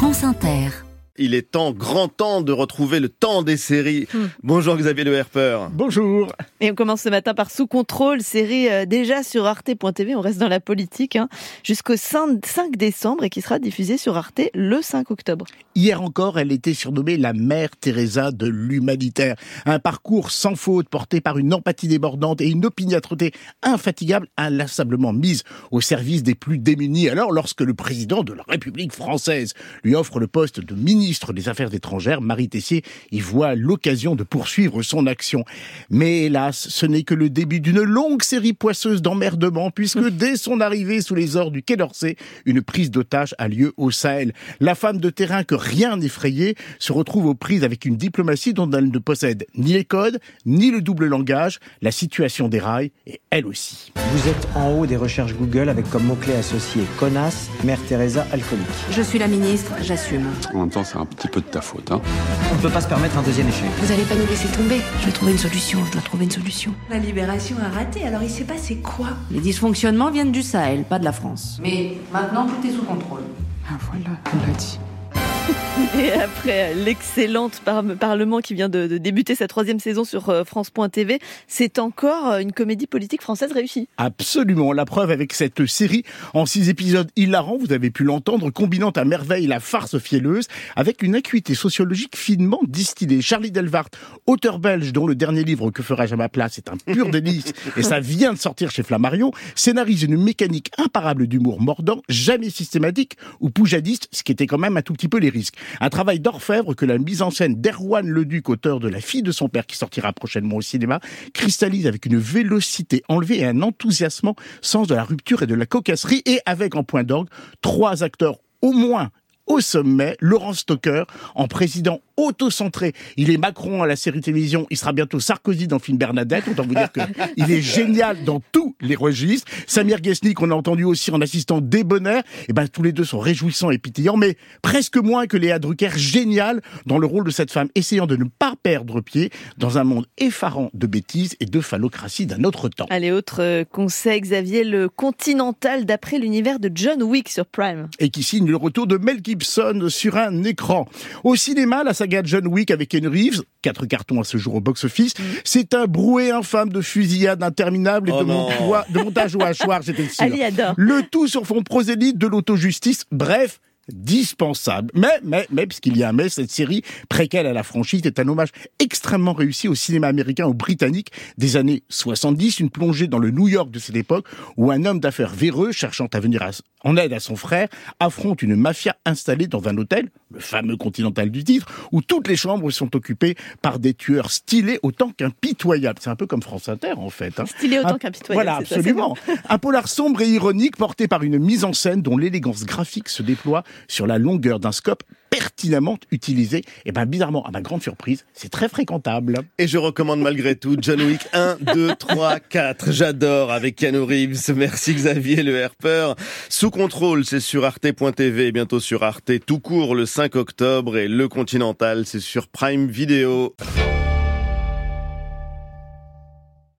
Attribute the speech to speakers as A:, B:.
A: France Inter.
B: Il est temps, grand temps de retrouver le temps des séries.
C: Hmm.
B: Bonjour Xavier Le Herper.
D: Bonjour.
C: Et on commence ce matin par Sous contrôle, série euh, déjà sur arte.tv, on reste dans la politique, hein, jusqu'au 5 5 décembre et qui sera diffusée sur Arte le 5 octobre.
D: Hier encore, elle était surnommée la mère Teresa de l'humanitaire. Un parcours sans faute porté par une empathie débordante et une opiniâtreté infatigable, inlassablement mise au service des plus démunis. Alors, lorsque le président de la République française lui offre le poste de ministre des Affaires étrangères, Marie Tessier y voit l'occasion de poursuivre son action. Mais hélas, ce n'est que le début d'une longue série poisseuse d'emmerdements, puisque dès son arrivée sous les ors du Quai d'Orsay, une prise d'otage a lieu au Sahel. La femme de terrain que rien n'effrayait se retrouve aux prises avec une diplomatie dont elle ne possède ni les codes, ni le double langage. La situation déraille, et elle aussi.
E: Vous êtes en haut des recherches Google avec comme mot-clé associé connasse, Mère Teresa alcoolique.
A: Je suis la ministre, j'assume.
F: En même temps, c'est un petit peu de ta faute. Hein.
E: On ne peut pas se permettre un deuxième échec.
A: Vous allez pas nous laisser tomber. Je vais trouver une solution, je dois trouver une solution.
G: La libération a raté, alors il s'est passé quoi?
A: Les dysfonctionnements viennent du Sahel, pas de la France. Mais maintenant, tout est sous contrôle.
F: Ah voilà, on l'a dit.
C: Et après l'excellente par Parlement qui vient de, de, débuter sa troisième saison sur euh, France.tv, c'est encore euh, une comédie politique française réussie.
D: Absolument, la preuve avec cette série en six épisodes hilarants, vous avez pu l'entendre, combinant à merveille la farce fielleuse avec une acuité sociologique finement distillée. Charlie Delvart, auteur belge dont le dernier livre Que ferais-je à ma place est un pur délice et ça vient de sortir chez Flammarion, scénarise une mécanique imparable d'humour mordant, jamais systématique ou poujadiste, ce qui était quand même un tout petit peu les Un travail d'orfèvre que la mise en scène d'Erwan Leduc, auteur de La fille de son père, qui sortira prochainement au cinéma, cristallise avec une vélocité enlevée et un enthousiasmant sens de la rupture et de la cocasserie, et avec en point d'orgue trois acteurs au moins au sommet, Laurent Stocker, en président auto-centré. Il est Macron à la série télévision, il sera bientôt Sarkozy dans le film Bernadette, autant vous dire qu'il est génial dans tous les registres. Samir Gesnik, qu'on a entendu aussi en assistant débonnaire, et eh ben tous les deux sont réjouissants et pétillants, mais presque moins que Léa Drucker, génial dans le rôle de cette femme, essayant de ne pas perdre pied dans un monde effarant de bêtises et de phallocratie d'un autre temps.
C: Allez, autre euh, conseil, Xavier, le Continental d'après l'univers de John Wick sur Prime.
D: Et qui signe le retour de Mel Gibson sur un écran. Au cinéma, la saga John Wick avec Ken Reeves, quatre cartons à ce jour au box-office, mmh. c'est un brouet infâme de fusillade interminable et
B: oh
D: de, montois, de montage au hachoir, j'étais
C: adore.
D: Le tout sur fond prosélyte de l'auto-justice, bref, dispensable. Mais, mais, mais, puisqu'il y a un mais, cette série, préquelle à la franchise, est un hommage extrêmement réussi au cinéma américain ou britannique des années 70, une plongée dans le New York de cette époque, où un homme d'affaires véreux, cherchant à venir à, en aide à son frère, affronte une mafia installée dans un hôtel, le fameux Continental du titre, où toutes les chambres sont occupées par des tueurs stylés autant qu'impitoyables. C'est un peu comme France Inter, en fait. Hein.
C: Stylés autant qu'impitoyables.
D: Voilà, absolument. un polar sombre et ironique porté par une mise en scène dont l'élégance graphique se déploie sur la longueur d'un scope pertinemment utilisé. Et ben bizarrement, à ma grande surprise, c'est très fréquentable.
B: Et je recommande malgré tout John Wick 1, 2, 3, 4. J'adore avec Keanu Reeves. Merci Xavier Le Herper. Sous contrôle, c'est sur arte.tv, bientôt sur Arte tout court le 5 octobre et le Continental, c'est sur Prime Video.